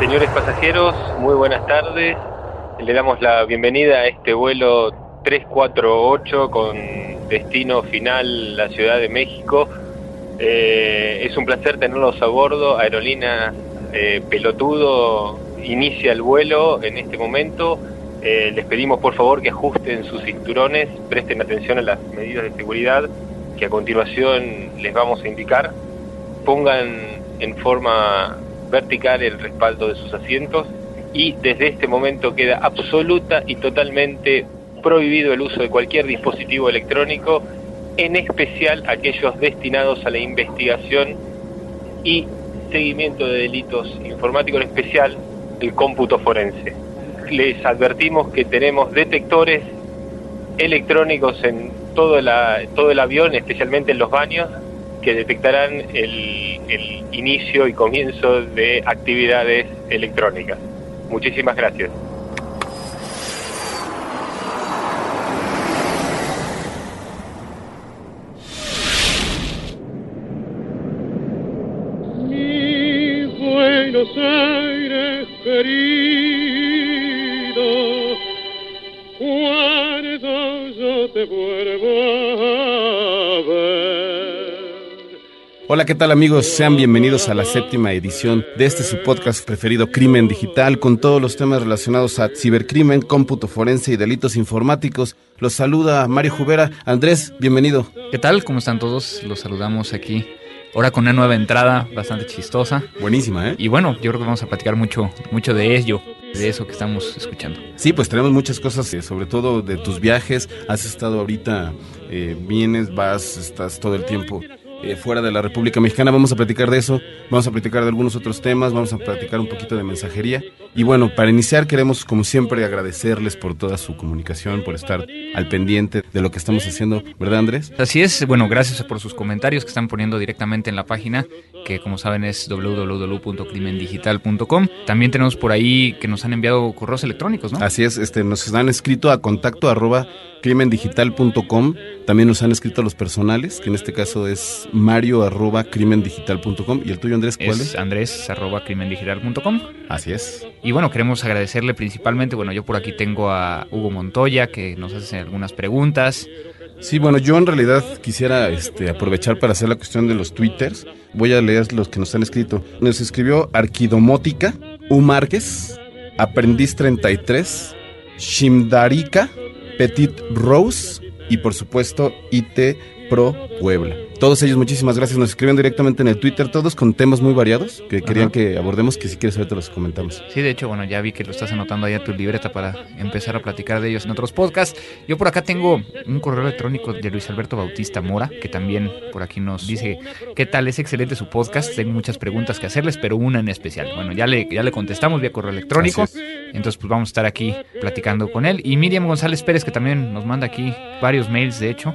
Señores pasajeros, muy buenas tardes. Le damos la bienvenida a este vuelo 348 con destino final la Ciudad de México. Eh, es un placer tenerlos a bordo. Aerolínea eh, Pelotudo inicia el vuelo en este momento. Eh, les pedimos por favor que ajusten sus cinturones, presten atención a las medidas de seguridad que a continuación les vamos a indicar. Pongan en forma vertical el respaldo de sus asientos y desde este momento queda absoluta y totalmente prohibido el uso de cualquier dispositivo electrónico, en especial aquellos destinados a la investigación y seguimiento de delitos informáticos, en especial el cómputo forense. Les advertimos que tenemos detectores electrónicos en todo, la, todo el avión, especialmente en los baños, que detectarán el, el inicio y comienzo de actividades electrónicas. Muchísimas gracias. ¿Qué tal amigos? Sean bienvenidos a la séptima edición de este su podcast preferido Crimen Digital con todos los temas relacionados a cibercrimen, cómputo forense y delitos informáticos. Los saluda Mario Jubera. Andrés, bienvenido. ¿Qué tal? ¿Cómo están todos? Los saludamos aquí. Ahora con una nueva entrada bastante chistosa. Buenísima, ¿eh? Y bueno, yo creo que vamos a platicar mucho, mucho de ello, de eso que estamos escuchando. Sí, pues tenemos muchas cosas, eh, sobre todo de tus viajes. Has estado ahorita, eh, vienes, vas, estás todo el tiempo eh, fuera de la República Mexicana. Vamos a platicar de eso, vamos a platicar de algunos otros temas, vamos a platicar un poquito de mensajería. Y bueno, para iniciar queremos, como siempre, agradecerles por toda su comunicación, por estar al pendiente de lo que estamos haciendo, ¿verdad Andrés? Así es, bueno, gracias por sus comentarios que están poniendo directamente en la página, que como saben es www.crimendigital.com. También tenemos por ahí que nos han enviado correos electrónicos, ¿no? Así es, este, nos han escrito a contacto arroba crimendigital.com. También nos han escrito a los personales, que en este caso es mario arroba crimendigital.com. ¿Y el tuyo, Andrés, cuál es? es andrés arroba crimendigital.com. Así es. Y bueno, queremos agradecerle principalmente, bueno, yo por aquí tengo a Hugo Montoya que nos hace algunas preguntas. Sí, bueno, yo en realidad quisiera este, aprovechar para hacer la cuestión de los twitters. Voy a leer los que nos han escrito. Nos escribió Arquidomótica, U Márquez, Aprendiz 33, Shimdarika, Petit Rose y por supuesto IT Pro Puebla. Todos ellos, muchísimas gracias. Nos escriben directamente en el Twitter, todos con temas muy variados que querían Ajá. que abordemos, que si quieres ahorita los comentamos. Sí, de hecho, bueno, ya vi que lo estás anotando ahí a tu libreta para empezar a platicar de ellos en otros podcasts. Yo por acá tengo un correo electrónico de Luis Alberto Bautista Mora, que también por aquí nos dice, ¿qué tal? Es excelente su podcast, tengo muchas preguntas que hacerles, pero una en especial. Bueno, ya le, ya le contestamos vía correo electrónico, entonces pues vamos a estar aquí platicando con él. Y Miriam González Pérez, que también nos manda aquí varios mails, de hecho,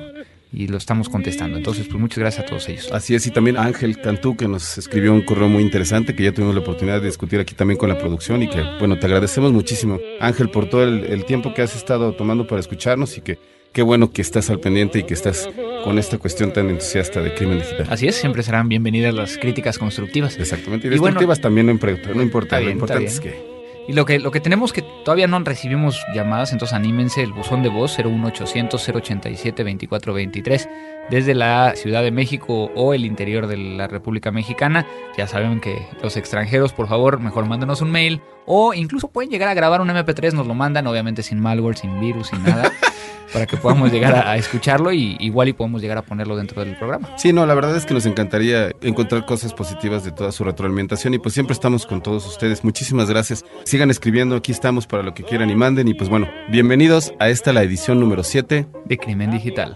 y lo estamos contestando. Entonces, pues muchas gracias a todos ellos. Así es, y también Ángel Cantú, que nos escribió un correo muy interesante, que ya tuvimos la oportunidad de discutir aquí también con la producción y que, bueno, te agradecemos muchísimo, Ángel, por todo el, el tiempo que has estado tomando para escucharnos y que qué bueno que estás al pendiente y que estás con esta cuestión tan entusiasta de crimen digital. Así es, siempre serán bienvenidas las críticas constructivas. Exactamente, y Y bueno- destructivas también no importa, no importa, lo importante es que... Y lo que, lo que tenemos que todavía no recibimos llamadas, entonces anímense el buzón de voz 01800 087 2423 desde la Ciudad de México o el interior de la República Mexicana. Ya saben que los extranjeros, por favor, mejor mándenos un mail o incluso pueden llegar a grabar un MP3, nos lo mandan, obviamente sin malware, sin virus, sin nada, para que podamos llegar a, a escucharlo y igual y podemos llegar a ponerlo dentro del programa. Sí, no, la verdad es que nos encantaría encontrar cosas positivas de toda su retroalimentación y pues siempre estamos con todos ustedes. Muchísimas gracias. Sigan escribiendo, aquí estamos para lo que quieran y manden y pues bueno, bienvenidos a esta la edición número 7. De Crimen Digital.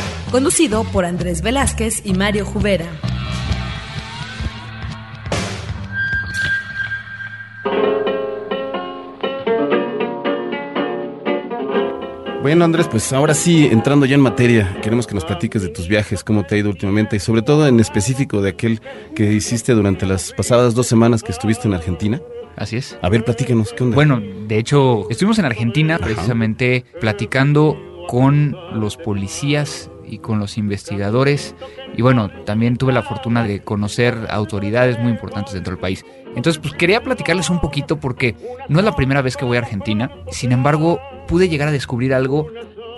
conducido por Andrés Velázquez y Mario Jubera. Bueno, Andrés, pues ahora sí, entrando ya en materia, queremos que nos platiques de tus viajes, cómo te ha ido últimamente y sobre todo en específico de aquel que hiciste durante las pasadas dos semanas que estuviste en Argentina. Así es. A ver, platícanos, ¿qué onda? Bueno, de hecho, estuvimos en Argentina precisamente platicando con los policías y con los investigadores. Y bueno, también tuve la fortuna de conocer autoridades muy importantes dentro del país. Entonces, pues quería platicarles un poquito porque no es la primera vez que voy a Argentina. Sin embargo, pude llegar a descubrir algo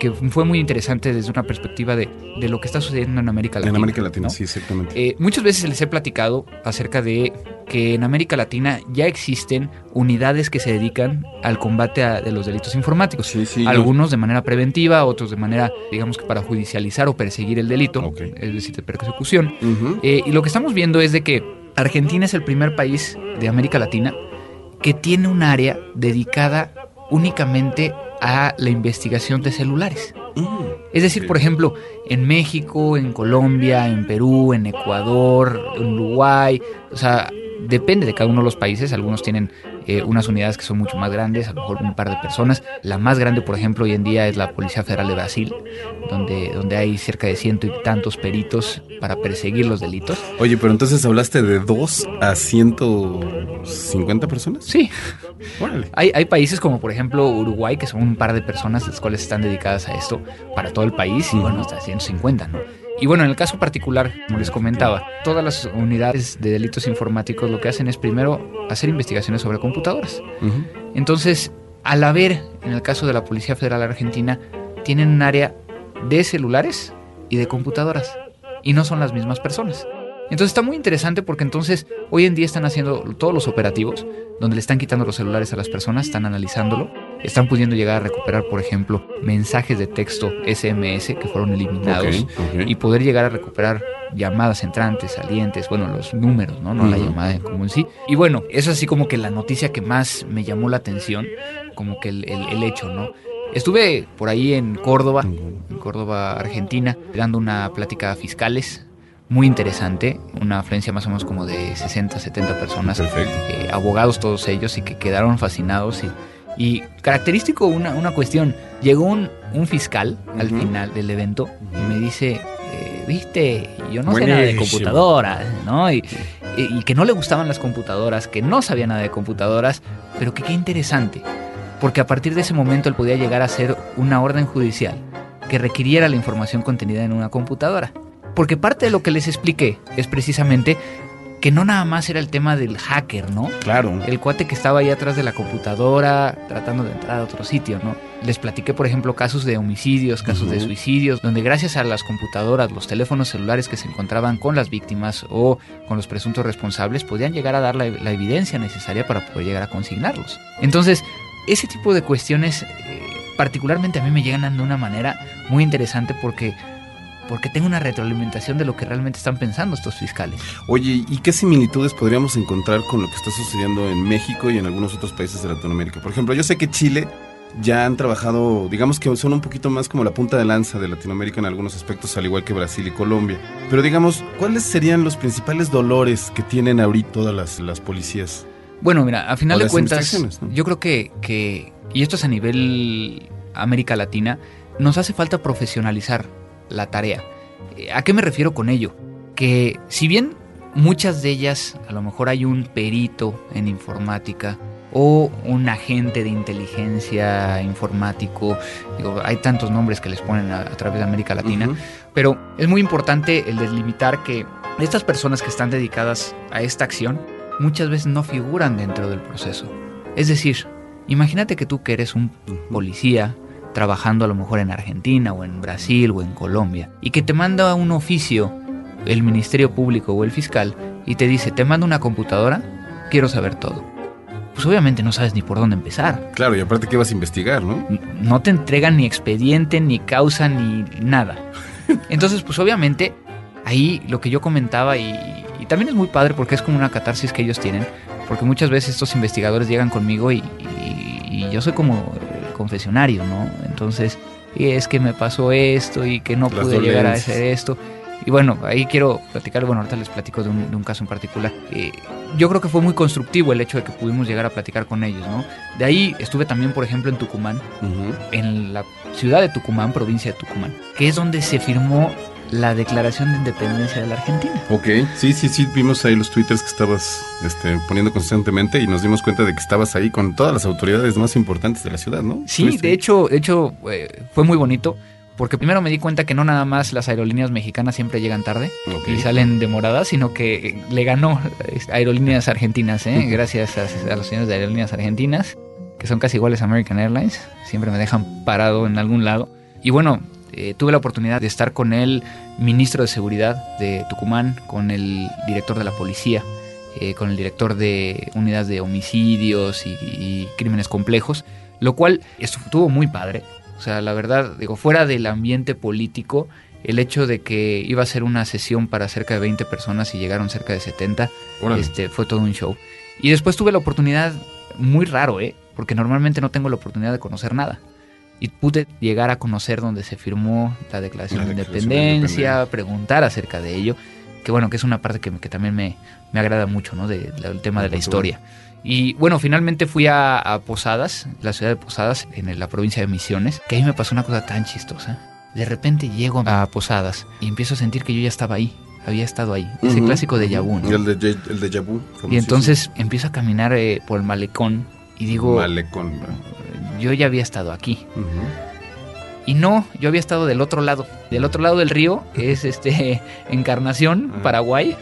que fue muy interesante desde una perspectiva de, de lo que está sucediendo en América Latina. en América Latina, ¿no? sí, exactamente. Eh, muchas veces les he platicado acerca de que en América Latina ya existen unidades que se dedican al combate a- de los delitos informáticos. Sí, sí, yo- Algunos de manera preventiva, otros de manera, digamos que para judicializar o perseguir el delito, es decir, de persecución. Eh, y lo que estamos viendo es de que Argentina es el primer país de América Latina que tiene un área dedicada únicamente a la investigación de celulares. Mm. Es decir, por ejemplo, en México, en Colombia, en Perú, en Ecuador, en Uruguay, o sea, depende de cada uno de los países. Algunos tienen eh, unas unidades que son mucho más grandes, a lo mejor un par de personas. La más grande, por ejemplo, hoy en día es la Policía Federal de Brasil, donde, donde hay cerca de ciento y tantos peritos para perseguir los delitos. Oye, pero entonces hablaste de dos a 150 personas. Sí, Órale. Hay, hay países como por ejemplo Uruguay, que son un par de personas las cuales están dedicadas a esto para todo el país y bueno, hasta 150, ¿no? Y bueno, en el caso particular, como les comentaba, todas las unidades de delitos informáticos lo que hacen es primero hacer investigaciones sobre computadoras. Entonces, al haber, en el caso de la Policía Federal Argentina, tienen un área de celulares y de computadoras. Y no son las mismas personas. Entonces está muy interesante porque entonces hoy en día están haciendo todos los operativos donde le están quitando los celulares a las personas, están analizándolo, están pudiendo llegar a recuperar, por ejemplo, mensajes de texto SMS que fueron eliminados y poder llegar a recuperar llamadas entrantes, salientes, bueno, los números, ¿no? No la llamada en común sí. Y bueno, eso es así como que la noticia que más me llamó la atención, como que el, el- el hecho, ¿no? Estuve por ahí en Córdoba, en Córdoba, Argentina, dando una plática a fiscales muy interesante, una afluencia más o menos como de 60, 70 personas, eh, abogados todos ellos y que quedaron fascinados y, y característico una, una cuestión, llegó un, un fiscal al final del evento y me dice, eh, viste, yo no sé nada de Buenísimo. computadoras, ¿no? Y, y- y que no le gustaban las computadoras, que no sabía nada de computadoras, pero que qué interesante, porque a partir de ese momento él podía llegar a hacer una orden judicial que requiriera la información contenida en una computadora. Porque parte de lo que les expliqué es precisamente que no nada más era el tema del hacker, ¿no? Claro. El cuate que estaba ahí atrás de la computadora tratando de entrar a otro sitio, ¿no? Les platiqué, por ejemplo, casos de homicidios, casos de suicidios, donde gracias a las computadoras, los teléfonos celulares que se encontraban con las víctimas o con los presuntos responsables, podían llegar a dar la, la evidencia necesaria para poder llegar a consignarlos. Entonces, ese tipo de cuestiones, eh, particularmente a mí me llegan de una manera muy interesante porque porque tengo una retroalimentación de lo que realmente están pensando estos fiscales. Oye, ¿y qué similitudes podríamos encontrar con lo que está sucediendo en México y en algunos otros países de Latinoamérica? Por ejemplo, yo sé que Chile ya han trabajado, digamos que son un poquito más como la punta de lanza de Latinoamérica en algunos aspectos, al igual que Brasil y Colombia. Pero digamos, ¿cuáles serían los principales dolores que tienen ahorita todas las, las policías? Bueno, mira, a final de cuentas, yo creo que, que, y esto es a nivel América Latina, nos hace falta profesionalizar la tarea. ¿A qué me refiero con ello? Que si bien muchas de ellas, a lo mejor hay un perito en informática o un agente de inteligencia informático, digo, hay tantos nombres que les ponen a, a través de América Latina, pero es muy importante el delimitar que estas personas que están dedicadas a esta acción muchas veces no figuran dentro del proceso. Es decir, imagínate que tú que eres un policía trabajando a lo mejor en Argentina o en Brasil o en Colombia y que te manda un oficio el Ministerio Público o el fiscal y te dice, te mando una computadora, quiero saber todo. Pues obviamente no sabes ni por dónde empezar. Claro, y aparte que vas a investigar, ¿no? No te entregan ni expediente, ni causa, ni nada. Entonces, pues obviamente, ahí lo que yo comentaba y, y también es muy padre porque es como una catarsis que ellos tienen, porque muchas veces estos investigadores llegan conmigo y, y- y yo soy como confesionario, ¿no? Entonces, y es que me pasó esto y que no Las pude llegar a hacer esto. Y bueno, ahí quiero platicar, bueno, ahorita les platico de un, de un caso en particular. Eh, yo creo que fue muy constructivo el hecho de que pudimos llegar a platicar con ellos, ¿no? De ahí estuve también, por ejemplo, en Tucumán, en la ciudad de Tucumán, provincia de Tucumán, que es donde se firmó la Declaración de Independencia de la Argentina. Ok, sí, sí, sí, vimos ahí los twitters que estabas este, poniendo constantemente y nos dimos cuenta de que estabas ahí con todas las autoridades más importantes de la ciudad, ¿no? Sí, de hecho, de hecho eh, fue muy bonito, porque primero me di cuenta que no nada más las aerolíneas mexicanas siempre llegan tarde y salen demoradas, sino que le ganó aerolíneas argentinas, ¿eh? gracias a, a los señores de aerolíneas argentinas, que son casi iguales a American Airlines, siempre me dejan parado en algún lado. Y bueno, eh, tuve la oportunidad de estar con el ministro de Seguridad de Tucumán, con el director de la policía, eh, con el director de unidades de homicidios y, y crímenes complejos, lo cual estuvo muy padre. O sea, la verdad, digo, fuera del ambiente político, el hecho de que iba a ser una sesión para cerca de 20 personas y llegaron cerca de 70, Órale. este, fue todo un show. Y después tuve la oportunidad, muy raro, ¿eh? Porque normalmente no tengo la oportunidad de conocer nada. Y pude llegar a conocer donde se firmó la Declaración, La de, Declaración de independencia, Independencia. preguntar acerca de ello. Que bueno, que es una parte que, que también me, me agrada mucho, ¿no? De- del tema de la historia. Y bueno, finalmente fui a, a Posadas, la ciudad de Posadas, en la provincia de Misiones, que ahí me pasó una cosa tan chistosa. De repente llego a Posadas y empiezo a sentir que yo ya estaba ahí, había estado ahí. Ese Ujú, clásico de. Yabú, ¿no? El de, el de Yabu. Y entonces empiezo a caminar eh, por el malecón y digo, Malecón. ¿verdad? Yo ya había estado aquí. Y no, yo había estado del otro lado, del otro lado del río, que es este Encarnación, Ah. Paraguay.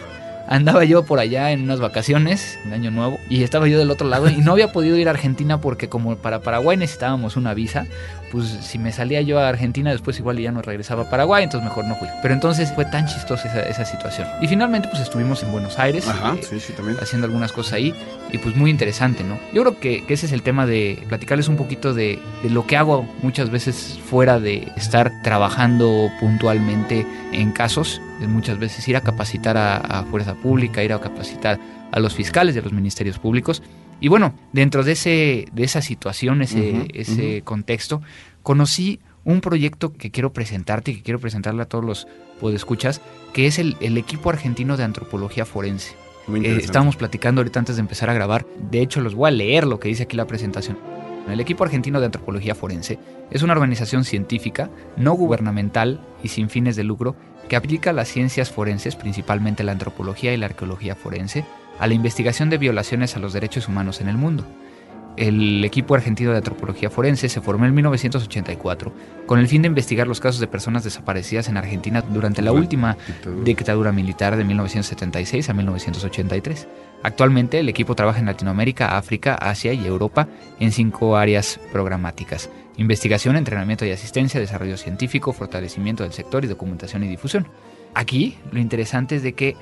Andaba yo por allá en unas vacaciones, en Año Nuevo, y estaba yo del otro lado y no había podido ir a Argentina porque como para Paraguay necesitábamos una visa, pues si me salía yo a Argentina después igual ya no regresaba a Paraguay, entonces mejor no fui. Pero entonces fue tan chistosa esa, esa situación. Y finalmente pues estuvimos en Buenos Aires. Ajá, eh, sí, sí, también. haciendo algunas cosas ahí y pues muy interesante, ¿no? Yo creo que, que ese es el tema de platicarles un poquito de, de lo que hago muchas veces fuera de estar trabajando puntualmente en casos, muchas veces ir a capacitar a, a fuerza pública, ir a capacitar a los fiscales de los ministerios públicos. Y bueno, dentro de, ese, de esa situación, ese, ese contexto, conocí un proyecto que quiero presentarte y que quiero presentarle a todos los podescuchas, que es el, el equipo argentino de antropología forense. Muy Eh, estábamos platicando ahorita antes de empezar a grabar. De hecho, los voy a leer lo que dice aquí la presentación. El equipo argentino de antropología forense es una organización científica, no gubernamental y sin fines de lucro que aplica las ciencias forenses, principalmente la antropología y la arqueología forense, a la investigación de violaciones a los derechos humanos en el mundo. El equipo argentino de antropología forense se formó en 1984 con el fin de investigar los casos de personas desaparecidas en Argentina durante la última Dictadura. dictadura militar de 1976 a 1983. Actualmente el equipo trabaja en Latinoamérica, África, Asia y Europa en cinco áreas programáticas. Investigación, entrenamiento y asistencia, desarrollo científico, fortalecimiento del sector y documentación y difusión. Aquí lo interesante es de que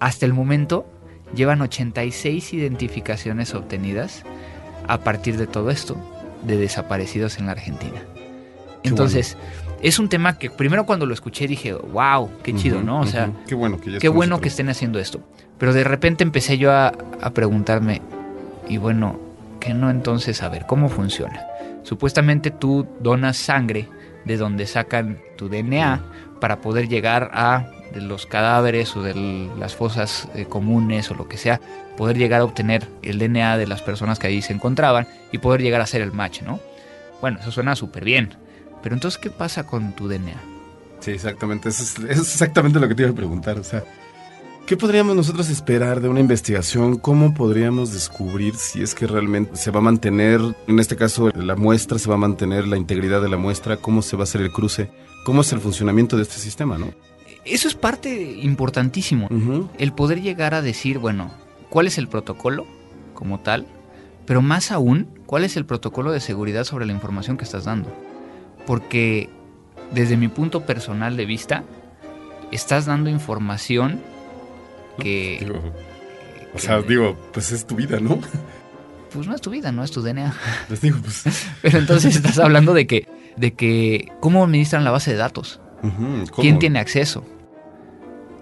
hasta el momento llevan 86 identificaciones obtenidas a partir de todo esto de desaparecidos en la Argentina. Entonces, es un tema que primero cuando lo escuché dije, wow, qué chido, ¿no? O sea, qué bueno que qué bueno que estén haciendo esto. Pero de repente empecé yo a, a preguntarme, y bueno, ¿qué no entonces? A ver, ¿cómo funciona? Supuestamente tú donas sangre de donde sacan tu DNA para poder llegar a de los cadáveres o de las fosas eh, comunes o lo que sea, poder llegar a obtener el DNA de las personas que ahí se encontraban y poder llegar a hacer el match, ¿no? Bueno, eso suena súper bien. Pero entonces, ¿qué pasa con tu DNA? Sí, exactamente. Eso es, eso es exactamente lo que te iba a preguntar. O sea, ¿qué podríamos nosotros esperar de una investigación? ¿Cómo podríamos descubrir si es que realmente se va a mantener, en este caso, la muestra, se va a mantener la integridad de la muestra? ¿Cómo se va a hacer el cruce? ¿Cómo es el funcionamiento de este sistema, no? Eso es parte importantísimo. El poder llegar a decir, bueno, ¿cuál es el protocolo como tal? Pero más aún, ¿cuál es el protocolo de seguridad sobre la información que estás dando? Porque desde mi punto personal de vista, estás dando información que, Digo, o que- sea, digo, pues es tu vida, ¿no? pues no es tu vida, no es tu DNA. Les digo, pues. Pero entonces estás hablando de que, de que, ¿cómo administran la base de datos? ¿Quién tiene acceso?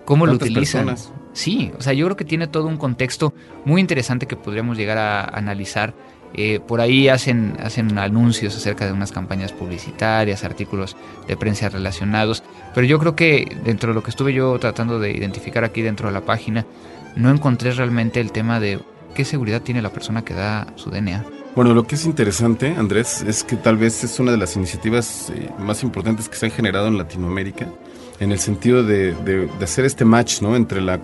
¿Cómo lo ¿Cuántas utilizan? personas? Sí, o sea, yo creo que tiene todo un contexto muy interesante que podríamos llegar a analizar Eh, por ahí hacen, hacen anuncios acerca de unas campañas publicitarias, artículos de prensa relacionados, pero yo creo que dentro de lo que estuve yo tratando de identificar aquí dentro de la página, no encontré realmente el tema de qué seguridad tiene la persona que da su DNA. Bueno, lo que es interesante, Andrés, es que tal vez es una de las iniciativas eh, más importantes que se han generado en Latinoamérica, en el sentido de, de- de hacer este match, ¿no? Entre la,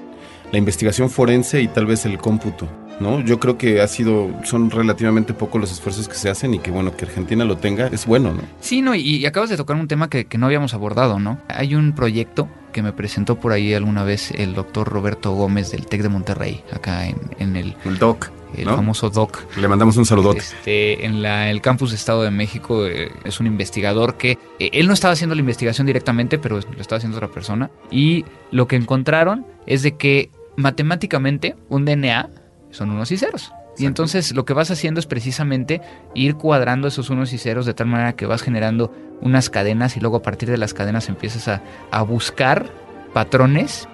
la investigación forense y tal vez el cómputo, ¿no? Yo creo que ha sido, son relativamente pocos los esfuerzos que se hacen y que bueno, que Argentina lo tenga es bueno, ¿no? Sí, no, y, y acabas de tocar un tema que, que no habíamos abordado, ¿no? Hay un proyecto que me presentó por ahí alguna vez el doctor Roberto Gómez del TEC de Monterrey, acá en, en el, El DOC, el ¿no? famoso DOC. Le mandamos un saludote. Este, en la- el campus de Estado de México eh, es un investigador que eh, él no estaba haciendo la investigación directamente, pero lo estaba haciendo otra persona. Y lo que encontraron es de que matemáticamente un DNA son unos y ceros. Y entonces lo que vas haciendo es precisamente ir cuadrando esos unos y ceros de tal manera que vas generando unas cadenas y luego a partir de las cadenas empiezas a, a buscar patrones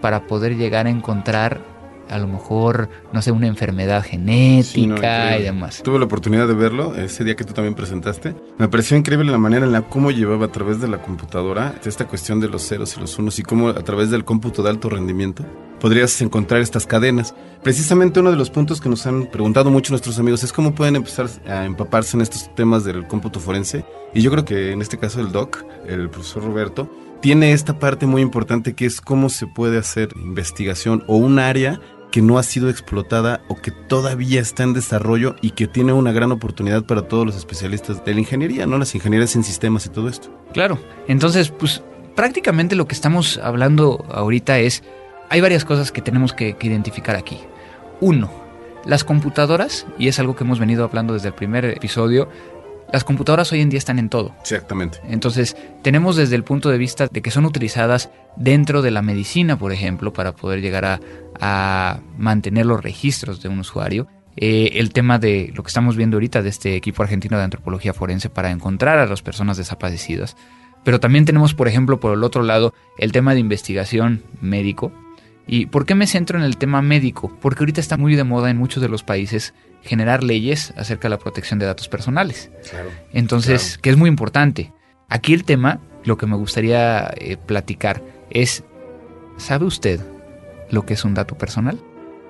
para poder llegar a encontrar a lo mejor, no sé, una enfermedad genética Sí, no, increíble. y demás. Tuve la oportunidad de verlo ese día que tú también presentaste. Me pareció increíble la manera en la cómo llevaba a través de la computadora esta cuestión de los ceros y los unos y cómo a través del cómputo de alto rendimiento podrías encontrar estas cadenas. Precisamente uno de los puntos que nos han preguntado mucho nuestros amigos es cómo pueden empezar a empaparse en estos temas del cómputo forense. Y yo creo que en este caso el doc, el profesor Roberto, tiene esta parte muy importante que es cómo se puede hacer investigación o un área que no ha sido explotada o que todavía está en desarrollo y que tiene una gran oportunidad para todos los especialistas de la ingeniería, ¿no? Las ingenierías en sistemas y todo esto. Claro. Entonces, pues prácticamente lo que estamos hablando ahorita es, hay varias cosas que tenemos que, que identificar aquí. Uno, las computadoras, y es algo que hemos venido hablando desde el primer episodio, las computadoras hoy en día están en todo. Exactamente. Entonces, tenemos desde el punto de vista de que son utilizadas dentro de la medicina, por ejemplo, para poder llegar a, a mantener los registros de un usuario. Eh, el tema de lo que estamos viendo ahorita de este equipo argentino de antropología forense para encontrar a las personas desaparecidas. Pero también tenemos, por ejemplo, por el otro lado, el tema de investigación médico. ¿Y por qué me centro en el tema médico? Porque ahorita está muy de moda en muchos de los países generar leyes acerca de la protección de datos personales. Claro. Entonces, Claro. que es muy importante. Aquí el tema, lo que me gustaría eh, platicar es, ¿sabe usted lo que es un dato personal?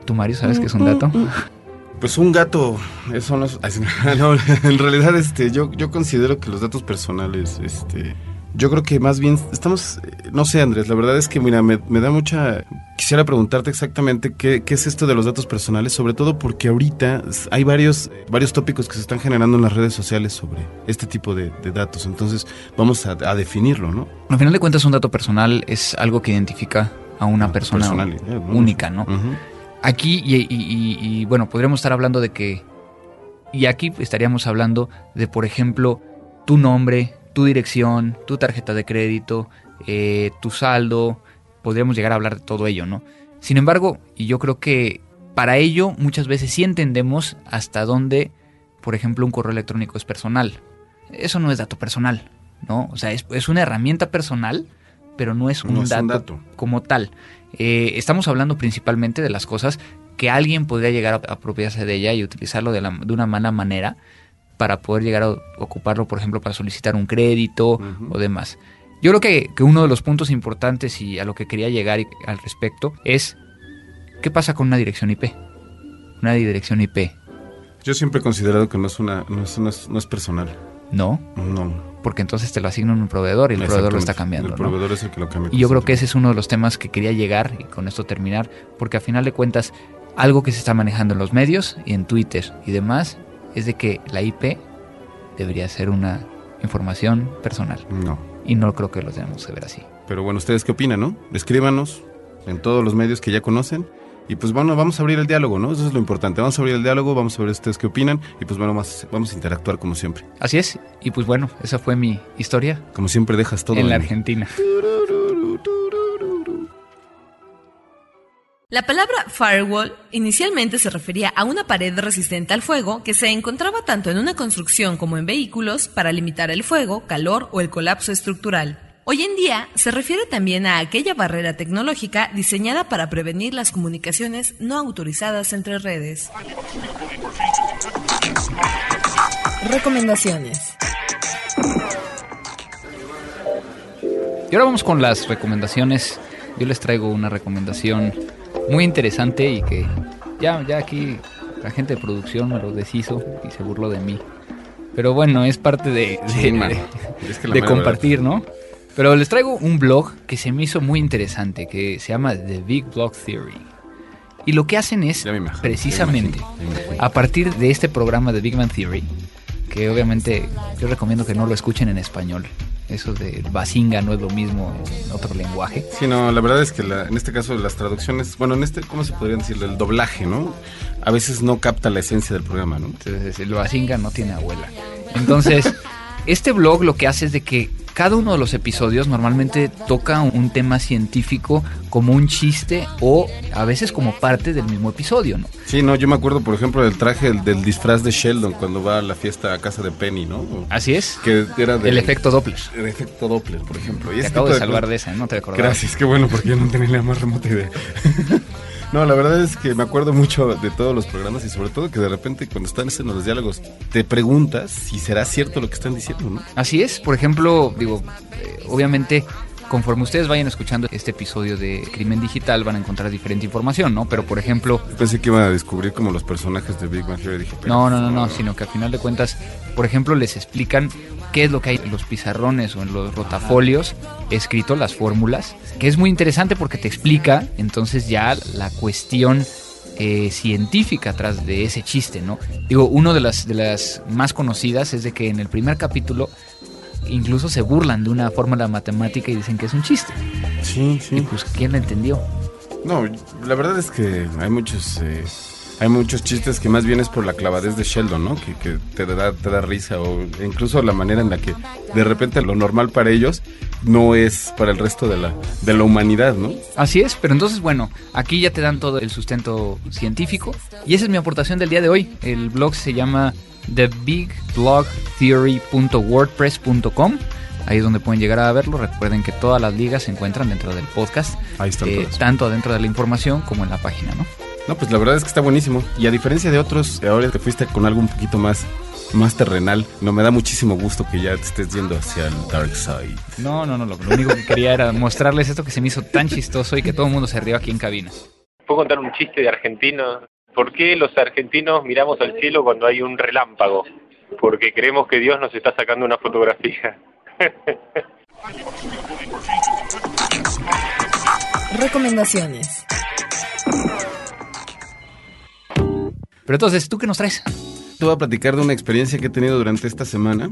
¿Tú, Mario, sabes qué es un dato? Pues un gato, eso no es... no, en realidad, este, yo, yo considero que los datos personales, este... Yo creo que más bien estamos, eh, no sé Andrés, la verdad es que mira, me, me da mucha... Quisiera preguntarte exactamente qué, qué es esto de los datos personales, sobre todo porque ahorita hay varios, eh, varios tópicos que se están generando en las redes sociales sobre este tipo de, de datos, entonces vamos a, a definirlo, ¿no? Al final de cuentas, un dato personal es algo que identifica a una persona Personalidad, ¿no? única, ¿no? Aquí, y, y- y- y, bueno, podríamos estar hablando de que. Y aquí estaríamos hablando de, por ejemplo, tu nombre, tu dirección, tu tarjeta de crédito, eh, tu saldo. Podríamos llegar a hablar de todo ello, ¿no? Sin embargo, y yo creo que para ello muchas veces sí entendemos hasta dónde, por ejemplo, un correo electrónico es personal. Eso no es dato personal, ¿no? O sea, es, es una herramienta personal, pero no es un, No es dato, un dato. como tal. Eh, estamos hablando principalmente de las cosas que alguien podría llegar a apropiarse de ella y utilizarlo de, la- de una mala manera para poder llegar a ocuparlo, por ejemplo, para solicitar un crédito o demás. Yo creo que, que uno de los puntos importantes y a lo que quería llegar al respecto es qué pasa con una dirección IP. Una dirección IP, Yo siempre he considerado que no es una, no es, no es, no es personal. ¿no? No. Porque entonces te lo asigna un proveedor y el proveedor lo está cambiando. El ¿no? proveedor es el que lo cambia. Y yo creo que ese es uno de los temas que quería llegar y con esto terminar, porque a final de cuentas, algo que se está manejando en los medios y en Twitter y demás es de que la IP debería ser una información personal. No. Y no creo que lo debemos de ver así. Pero bueno, ¿ustedes qué opinan, no? Escríbanos en todos los medios que ya conocen. Y pues bueno, vamos a abrir el diálogo, ¿no? Eso es lo importante. Vamos a abrir el diálogo, vamos a ver ustedes qué opinan. Y pues bueno, vamos, vamos a interactuar como siempre. Así es. Y pues bueno, esa fue mi historia Como siempre dejas todo en la Argentina. La palabra firewall inicialmente se refería a una pared resistente al fuego que se encontraba tanto en una construcción como en vehículos para limitar el fuego, calor o el colapso estructural. Hoy en día se refiere también a aquella barrera tecnológica diseñada para prevenir las comunicaciones no autorizadas entre redes. Recomendaciones. Y ahora vamos con las recomendaciones. Yo les traigo una recomendación muy interesante y que ya, ya aquí la gente de producción me lo deshizo y se burló de mí. Pero bueno, es parte de, de- Sí, mano. de- Es que la de mera compartir, ¿no? Pero les traigo un blog que se me hizo muy interesante, que se llama The Big Blog Theory. Y lo que hacen es, imagino, precisamente, imagino. a partir de este programa de Big Man Theory, que obviamente yo recomiendo que no lo escuchen en español. Eso de Basinga no es lo mismo en otro lenguaje. Sí, no, la verdad es que la- en este caso las traducciones, bueno, en este, ¿cómo se podría decir? El doblaje, ¿no? A veces no capta la esencia del programa, ¿no? Entonces, el Basinga no tiene abuela. Entonces, este blog lo que hace es de que cada uno de los episodios normalmente toca un tema científico como un chiste o a veces como parte del mismo episodio, ¿no? Sí, no, yo me acuerdo, por ejemplo, del traje del, del disfraz de Sheldon cuando va a la fiesta a casa de Penny, ¿no? Así es. Que era del El efecto Doppler. el efecto Doppler, por ejemplo. Y Te acabo de salvar de esa, no te acordaba. Gracias, qué bueno, porque yo no tenía la más remota idea. no, la verdad es que me acuerdo mucho de todos los programas y sobre todo que de repente cuando están en los diálogos te preguntas si será cierto lo que están diciendo, ¿no? Así es, por ejemplo, digo, eh, obviamente conforme ustedes vayan escuchando este episodio de Crimen Digital van a encontrar diferente información, ¿no? Pero por ejemplo, Yo pensé que iban a descubrir como los personajes de Big Bang Theory. No, no, no, no, sino que a final de cuentas, por ejemplo, les explican qué es lo que hay en los pizarrones o en los rotafolios, escrito las fórmulas, que es muy interesante porque te explica entonces ya la cuestión eh, científica atrás de ese chiste, ¿no? Digo, una de las, de las más conocidas es de que en el primer capítulo incluso se burlan de una fórmula matemática y dicen que es un chiste. Sí, Y sí. pues, ¿quién la entendió? No, la verdad es que hay muchos eh, hay muchos chistes que más bien es por la clavadez de Sheldon, ¿no? Que, que te da te da risa o incluso la manera en la que de repente lo normal para ellos no es para el resto de la de la humanidad, ¿no? Así es, pero entonces, bueno, aquí ya te dan todo el sustento científico. Y esa es mi aportación del día de hoy. El blog se llama thebigblocktheory.wordpress.com. Ahí es donde pueden llegar a verlo. Recuerden que todas las ligas se encuentran dentro del podcast. Ahí están eh, todas. tanto adentro de la información como en la página, ¿no? No, pues la verdad es que está buenísimo. Y a diferencia de otros, ahora te fuiste con algo un poquito más, más terrenal. No, me da muchísimo gusto que ya te estés yendo hacia el dark side. No, no, no. Lo, lo único que quería era mostrarles esto que se me hizo tan chistoso y que todo el mundo se rió aquí en cabina. ¿Puedo contar un chiste de argentino? ¿Por qué los argentinos miramos al cielo cuando hay un relámpago? Porque creemos que Dios nos está sacando una fotografía. Recomendaciones. Pero entonces, ¿tú qué nos traes? Te voy a platicar de una experiencia que he tenido durante esta semana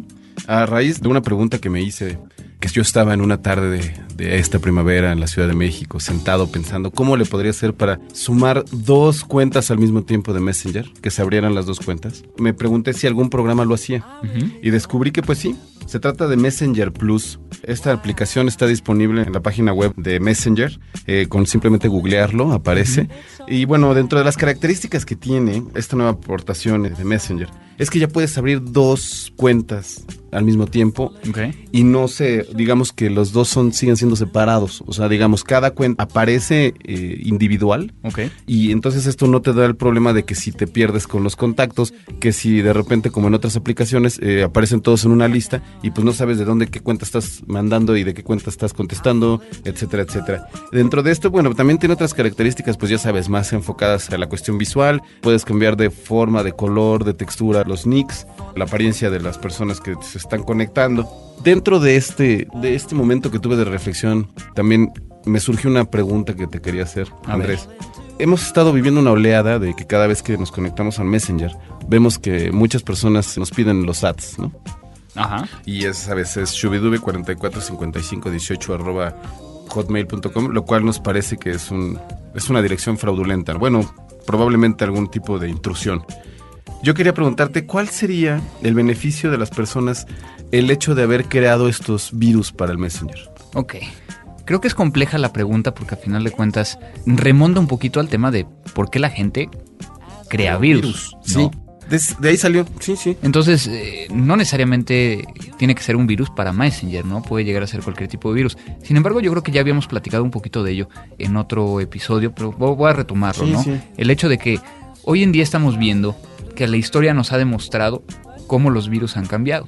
a raíz de una pregunta que me hice, que yo estaba en una tarde de, de esta primavera en la Ciudad de México, sentado pensando cómo le podría hacer para sumar dos cuentas al mismo tiempo de Messenger, que se abrieran las dos cuentas. Me pregunté si algún programa lo hacía y descubrí que pues sí, se trata de Messenger Plus. Esta aplicación está disponible en la página web de Messenger. eh, con simplemente googlearlo aparece. Y bueno, dentro de las características que tiene esta nueva aportación de Messenger, es que ya puedes abrir dos cuentas al mismo tiempo Ok. y no se, digamos que los dos son siguen siendo separados. O sea, digamos, cada cuenta aparece eh, individual Ok. y entonces esto no te da el problema de que si te pierdes con los contactos, que si de repente como en otras aplicaciones eh, aparecen todos en una lista y pues no sabes de dónde qué cuenta estás mandando y de qué cuenta estás contestando, etcétera, etcétera. Dentro de esto, bueno, también tiene otras características, pues ya sabes, más enfocadas a la cuestión visual. Puedes cambiar de forma, de color, de textura los nicks, la apariencia de las personas que se están conectando. Dentro de este, de este momento que tuve de reflexión, también me surgió una pregunta que te quería hacer, A Andrés. Hemos estado viviendo una oleada de que cada vez que nos conectamos al Messenger, vemos que muchas personas nos piden los ads, ¿no? Ajá. Y es a veces shubidube445518 arroba hotmail.com, lo cual nos parece que es, un, es una dirección fraudulenta. Bueno, probablemente algún tipo de intrusión. Yo quería preguntarte, ¿cuál sería el beneficio de las personas el hecho de haber creado estos virus para el Messenger? Ok. Creo que es compleja la pregunta porque al final de cuentas remonta un poquito al tema de por qué la gente crea virus. ¿no? Sí. De, ahí salió, sí, sí. Entonces, eh, no necesariamente tiene que ser un virus para Messenger, ¿no? Puede llegar a ser cualquier tipo de virus. Sin embargo, yo creo que ya habíamos platicado un poquito de ello en otro episodio, pero vo- voy a retomarlo, Sí, ¿no? sí. El hecho de que hoy en día estamos viendo que la historia nos ha demostrado cómo los virus han cambiado.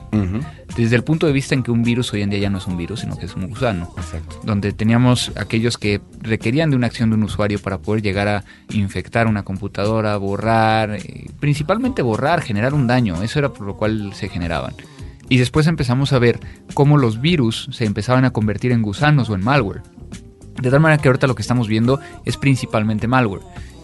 Desde el punto de vista en que un virus hoy en día ya no es un virus, sino que es un gusano. Exacto. Donde teníamos aquellos que requerían de una acción de un usuario para poder llegar a infectar una computadora, borrar, eh, principalmente borrar, generar un daño. Eso era por lo cual se generaban. Y después empezamos a ver cómo los virus se empezaban a convertir en gusanos o en malware. De tal manera que ahorita lo que estamos viendo es principalmente malware.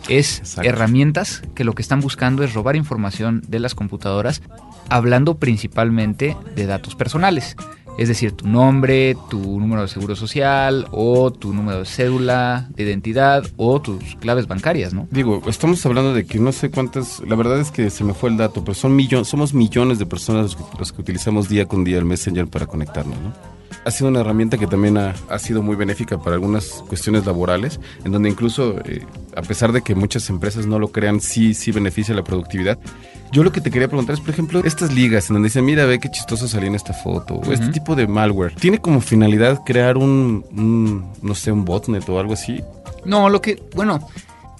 Es Exacto. herramientas que lo que están buscando es robar información de las computadoras, hablando principalmente de datos personales. Es decir, tu nombre, tu número de seguro social o tu número de cédula de identidad o tus claves bancarias, ¿no? Digo, estamos hablando de que no sé cuántas, la verdad es que se me fue el dato, pero son millones, somos millones de personas los que, los que utilizamos día con día el Messenger para conectarnos, ¿no? Ha sido una herramienta que también ha, ha sido muy benéfica para algunas cuestiones laborales, en donde incluso, eh, a pesar de que muchas empresas no lo crean, sí, sí beneficia la productividad. Yo lo que te quería preguntar es, por ejemplo, estas ligas en donde dicen, mira, ve qué chistoso salió en esta foto, o este tipo de malware, ¿tiene como finalidad crear un, un, no sé, un botnet o algo así? No, lo que, bueno,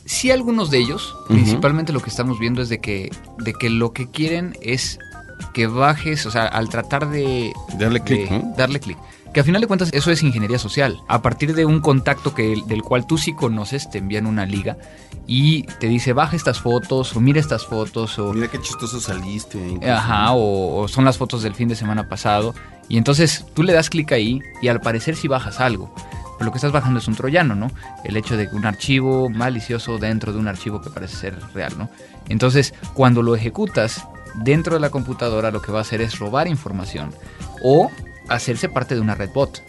sí algunos de ellos, principalmente lo que estamos viendo es de que, de que lo que quieren es que bajes, o sea, al tratar de... Darle clic, ¿no? Darle clic. Que a final de cuentas eso es ingeniería social. A partir de un contacto que, del cual tú sí conoces, te envían una liga y te dice baja estas fotos o mira estas fotos o... Mira qué chistoso saliste. incluso, Ajá, o, o son las fotos del fin de semana pasado. Y entonces tú le das clic ahí y al parecer sí bajas algo. Pero lo que estás bajando es un troyano, ¿no? El hecho de que un archivo malicioso dentro de un archivo que parece ser real, ¿no? Entonces, cuando lo ejecutas dentro de la computadora, lo que va a hacer es robar información o hacerse parte de una red bot.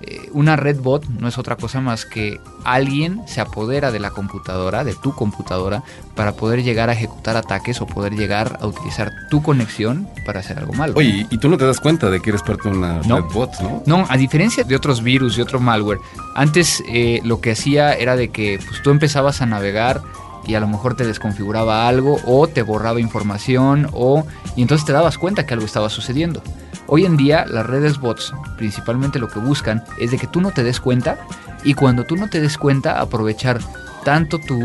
Eh, una red bot no es otra cosa más que alguien se apodera de la computadora, de tu computadora, para poder llegar a ejecutar ataques o poder llegar a utilizar tu conexión para hacer algo malo. Oye, y tú no te das cuenta de que eres parte de una No. red bot, ¿no? No, a diferencia de otros virus y otro malware, antes eh, lo que hacía era de que pues, tú empezabas a navegar y a lo mejor te desconfiguraba algo o te borraba información o y entonces te dabas cuenta que algo estaba sucediendo. Hoy en día las redes bots principalmente lo que buscan es de que tú no te des cuenta y cuando tú no te des cuenta aprovechar tanto tu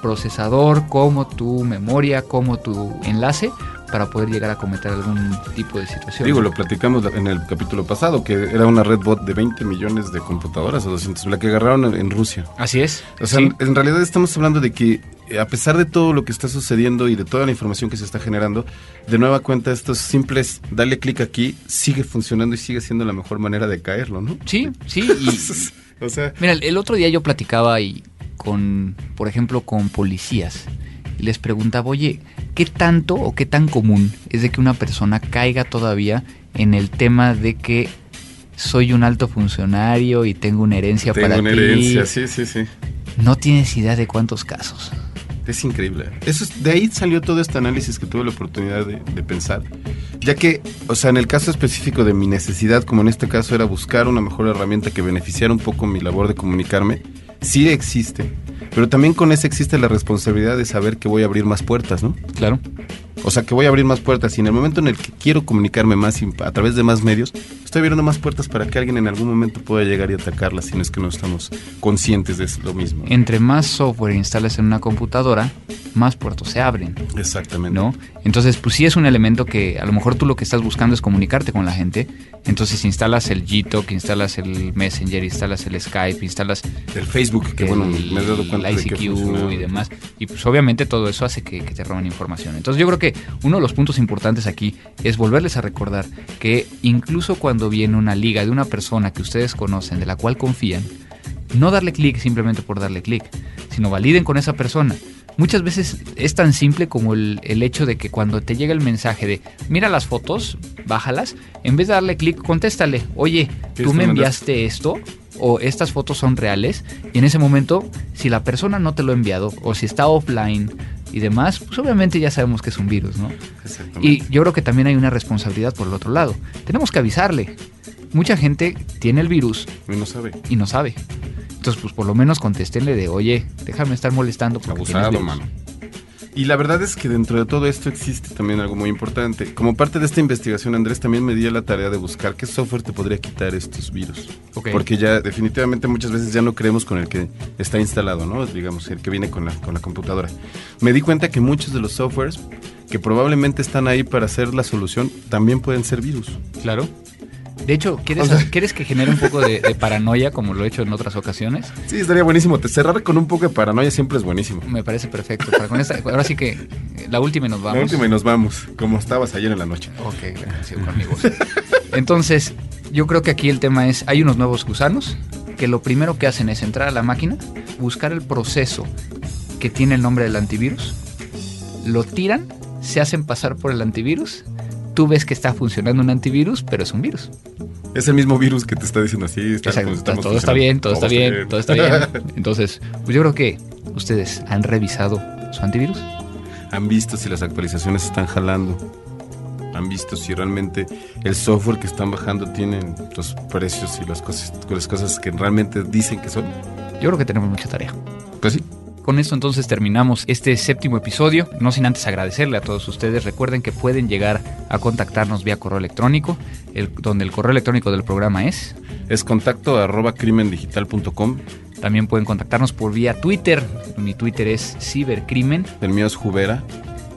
procesador como tu memoria como tu enlace para poder llegar a cometer algún tipo de situación. Digo, lo platicamos en el capítulo pasado, que era una red bot de 20 millones de computadoras o 200, la que agarraron en, Rusia. Así es. O sea, Sí. en realidad estamos hablando de que a pesar de todo lo que está sucediendo y de toda la información que se está generando, de nueva cuenta estos simples, dale clic aquí, sigue funcionando y sigue siendo la mejor manera de caerlo, ¿no? Sí, sí. Y, o sea, mira, el- otro día yo platicaba y con, por ejemplo, con policías y les preguntaba, oye, ¿qué tanto o qué tan común es de que una persona caiga todavía en el tema de que soy un alto funcionario y tengo una herencia tengo para una ti? herencia, sí, sí, sí. No tienes idea de cuántos casos. Es increíble. Eso es- de ahí salió todo este análisis que tuve la oportunidad de, de pensar. Ya que, o sea, en el caso específico de mi necesidad, como en este caso era buscar una mejor herramienta que beneficiara un poco mi labor de comunicarme, sí existe. Pero también con ese existe la responsabilidad de saber que voy a abrir más puertas, ¿no? Claro. O sea, que voy a abrir más puertas y en el momento en el que quiero comunicarme más y a través de más medios, estoy abriendo más puertas para que alguien en algún momento pueda llegar y atacarlas si no es que no estamos conscientes de lo mismo. Entre más software instales en una computadora, más puertos se abren. Exactamente. ¿no? Entonces, pues sí es un elemento que a lo mejor tú lo que estás buscando es comunicarte con la gente. Entonces instalas el Gtalk, instalas el Messenger, instalas el Skype, instalas El Facebook, que bueno, me he dado cuenta el de que ICQ y demás. Y pues obviamente todo eso hace que, que te roben información. Entonces yo creo que uno de los puntos importantes aquí es volverles a recordar que incluso cuando viene una liga de una persona que ustedes conocen, de la cual confían, no darle clic simplemente por darle clic, sino validen con esa persona. Muchas veces es tan simple como el, el hecho de que cuando te llega el mensaje de mira las fotos, bájalas, en vez de darle clic, contéstale, oye, ¿Qué tú me enviaste esto o estas fotos son reales y en ese momento si la persona no te lo ha enviado o si está offline y demás, pues obviamente ya sabemos que es un virus, ¿no? Y yo creo que también hay una responsabilidad por el otro lado. Tenemos que avisarle. Mucha gente tiene el virus Y no sabe. y no sabe. Entonces, pues por lo menos contéstenle de, oye, déjame estar molestando. Abusado, tienes virus". mano. Y la verdad es que dentro de todo esto existe también algo muy importante. Como parte de esta investigación, Andrés, también me dio la tarea de buscar qué software te podría quitar estos virus. Ok. Porque ya definitivamente muchas veces ya no creemos con el que está instalado, ¿no? Digamos, el que viene con la, con la computadora. Me di cuenta que muchos de los softwares que probablemente están ahí para hacer la solución, también pueden ser virus. Claro. De hecho, ¿quieres, ¿quieres que genere un poco de, de paranoia como lo he hecho en otras ocasiones? Sí, estaría buenísimo. Te cerrar con un poco de paranoia siempre es buenísimo. Me parece perfecto. Para con esta- ahora sí que eh, la última y nos vamos. La última y nos vamos, como estabas ayer en la noche. Ok, gracias con mi voz. Entonces, yo creo que aquí el tema es, hay unos nuevos gusanos que lo primero que hacen es entrar a la máquina, buscar el proceso que tiene el nombre del antivirus, lo tiran, se hacen pasar por el antivirus, tú ves que está funcionando un antivirus, pero es un virus. Es el mismo virus que te está diciendo así. está- Exacto, pues, todo está bien, todo está bien, todo está bien. Entonces, pues yo creo que ustedes han revisado su antivirus. Han visto si las actualizaciones están jalando. Han visto si realmente el software que están bajando tiene los precios y las cosas, las cosas que realmente dicen que son. Yo creo que tenemos mucha tarea. Pues sí. Con esto entonces terminamos este séptimo episodio, no sin antes agradecerle a todos ustedes. Recuerden que pueden llegar a contactarnos vía correo electrónico, el- donde el correo electrónico del programa es. Es contacto arroba crimendigital.com. También pueden contactarnos por vía Twitter. Mi Twitter es cibercrimen. El mío es Jubera.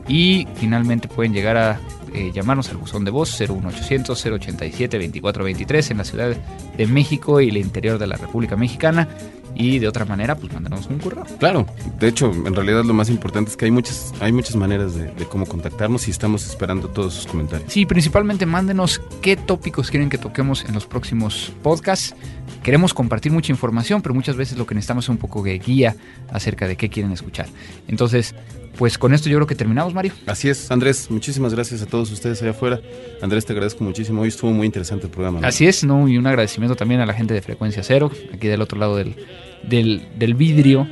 Y finalmente pueden llegar a eh, llamarnos al buzón de voz 01800 087 2423 en la Ciudad de México y el interior de la República Mexicana. Y de otra manera, pues mándanos un correo. Claro, de hecho, en realidad lo más importante es que hay muchas, hay muchas maneras de, de cómo contactarnos y estamos esperando todos sus comentarios. Sí, principalmente mándenos qué tópicos quieren que toquemos en los próximos podcasts. Queremos compartir mucha información, pero muchas veces lo que necesitamos es un poco de guía acerca de qué quieren escuchar. Entonces, pues con esto yo creo que terminamos, Mario. Así es, Andrés, muchísimas gracias a todos ustedes allá afuera. Andrés, te agradezco muchísimo. Hoy estuvo muy interesante el programa. ¿no? Así es, ¿no? Y un agradecimiento también a la gente de Frecuencia Cero, aquí del otro lado del, del, del vidrio,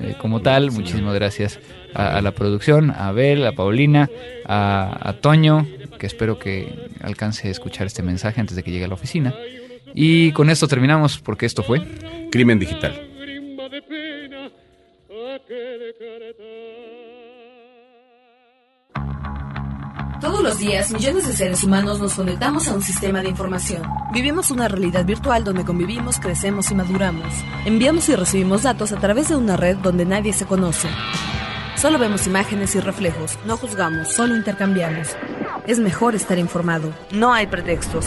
eh, como tal. Muchísimas gracias a, a la producción, a Abel, a Paulina, a, a Toño, que espero que alcance a escuchar este mensaje antes de que llegue a la oficina. Y con esto terminamos, porque esto fue. Crimen Digital. Todos los días, millones de seres humanos nos conectamos a un sistema de información. Vivimos una realidad virtual donde convivimos, crecemos y maduramos. Enviamos y recibimos datos a través de una red donde nadie se conoce. Solo vemos imágenes y reflejos, no juzgamos, solo intercambiamos. Es mejor estar informado. No hay pretextos.